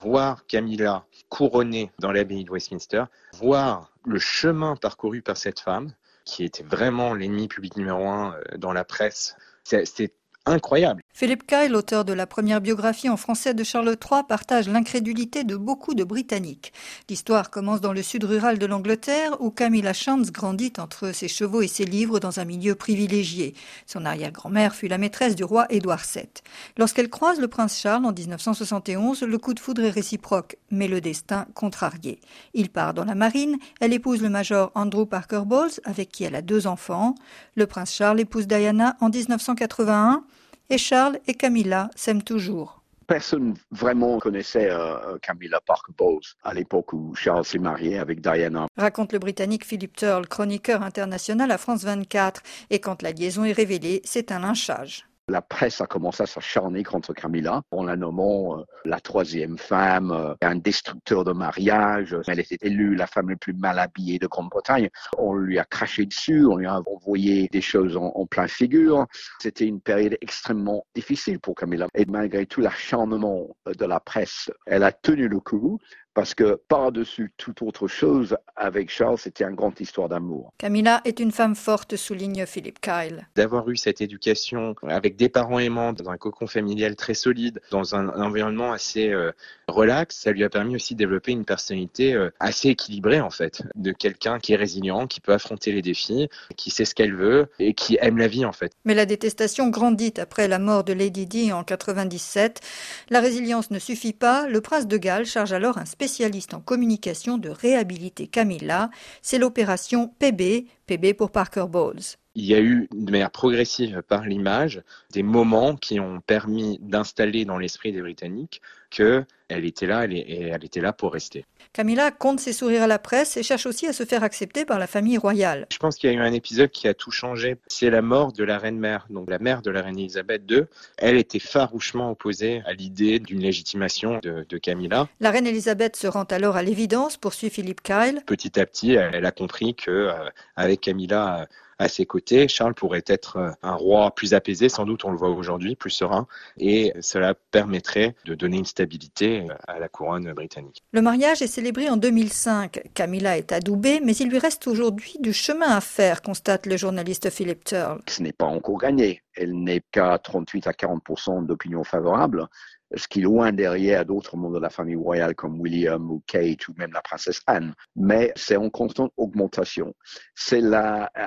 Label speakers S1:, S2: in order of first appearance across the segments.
S1: voir Camilla couronnée dans l'abbaye de Westminster, voir le chemin parcouru par cette femme, qui était vraiment l'ennemi public numéro un euh, dans la presse. C'est incroyable.
S2: Philippe Kyle, l'auteur de la première biographie en français de Charles III, partage l'incrédulité de beaucoup de Britanniques. L'histoire commence dans le sud rural de l'Angleterre, où Camilla Chance grandit entre ses chevaux et ses livres dans un milieu privilégié. Son arrière-grand-mère fut la maîtresse du roi Édouard VII. Lorsqu'elle croise le prince Charles en 1971, le coup de foudre est réciproque, mais le destin contrarié. Il part dans la marine, elle épouse le major Andrew Parker Bowles, avec qui elle a deux enfants. Le prince Charles épouse Diana en 1981 et Charles et Camilla s'aiment toujours.
S3: Personne vraiment connaissait euh, Camilla Parker Bowles à l'époque où Charles s'est marié avec Diana.
S2: Raconte le Britannique Philip Turle, chroniqueur international à France 24. Et quand la liaison est révélée, c'est un lynchage.
S3: La presse a commencé à s'acharner contre Camilla en la nommant euh, la troisième femme, euh, un destructeur de mariage. Elle était élue la femme la plus mal habillée de Grande-Bretagne. On lui a craché dessus, on lui a envoyé des choses en, en plein figure. C'était une période extrêmement difficile pour Camilla. Et malgré tout l'acharnement de la presse, elle a tenu le coup parce que par-dessus toute autre chose, avec Charles, c'était une grande histoire d'amour.
S2: Camilla est une femme forte, souligne Philippe Kyle.
S1: D'avoir eu cette éducation avec des parents aimants, dans un cocon familial très solide, dans un, environnement assez euh, relax, ça lui a permis aussi de développer une personnalité euh, assez équilibrée en fait, de quelqu'un qui est résilient, qui peut affronter les défis, qui sait ce qu'elle veut et qui aime la vie en fait.
S2: Mais la détestation grandit après la mort de Lady Di en 97. La résilience ne suffit pas. Le prince de Galles charge alors un spécialiste spécialiste en communication de réhabiliter Camilla. C'est l'opération PB, PB pour Parker Bowles.
S1: Il y a eu de manière progressive par l'image des moments qui ont permis d'installer dans l'esprit des Britanniques qu'elle était là et elle était là pour rester.
S2: Camilla compte ses sourires à la presse et cherche aussi à se faire accepter par la famille royale.
S1: Je pense qu'il y a eu un épisode qui a tout changé. C'est la mort de la reine mère, donc la mère de la reine Elisabeth II. Elle était farouchement opposée à l'idée d'une légitimation de, Camilla.
S2: La reine Elisabeth se rend alors à l'évidence, poursuit Philippe Kyle.
S1: Petit à petit, elle, a compris que euh, avec Camilla à ses côtés, Charles pourrait être euh, un roi plus apaisé, sans doute on le voit aujourd'hui, plus serein, et cela permettrait de donner une stabilité euh, à la couronne britannique.
S2: Le mariage est célébré en 2005. Camilla est adoubée, mais il lui reste aujourd'hui du chemin à faire, constate le journaliste Philip Turle.
S3: Ce n'est pas encore gagné. Elle n'est qu'à 38 à 40 d'opinion favorable ce qui est loin derrière d'autres membres de la famille royale comme William ou Kate ou même la princesse Anne. Mais c'est en constante augmentation. C'est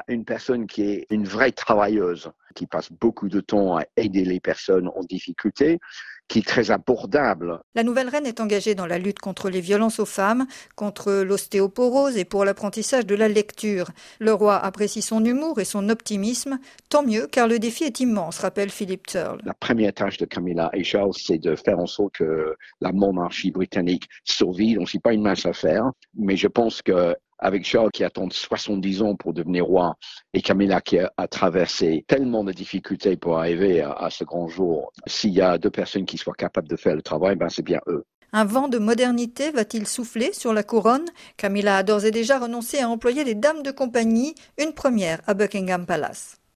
S3: une personne qui est une vraie travailleuse, qui passe beaucoup de temps à aider les personnes en difficulté, qui est très abordable.
S2: La nouvelle reine est engagée dans la lutte contre les violences aux femmes, contre l'ostéoporose et pour l'apprentissage de la lecture. Le roi apprécie son humour et son optimisme, tant mieux car le défi est immense, rappelle Philippe Turle.
S3: La première tâche de Camilla et Charles, c'est de faire en sorte que la monarchie britannique survive. Donc, c'est pas une mince affaire, mais je pense que avec Charles qui attend 70 ans pour devenir roi et Camilla qui a, traversé tellement de difficultés pour arriver à, ce grand jour, s'il y a deux personnes qui soient capables de faire le travail, ben c'est bien eux.
S2: Un vent de modernité va-t-il souffler sur la couronne? Camilla a d'ores et déjà renoncé à employer des dames de compagnie, une première à Buckingham Palace.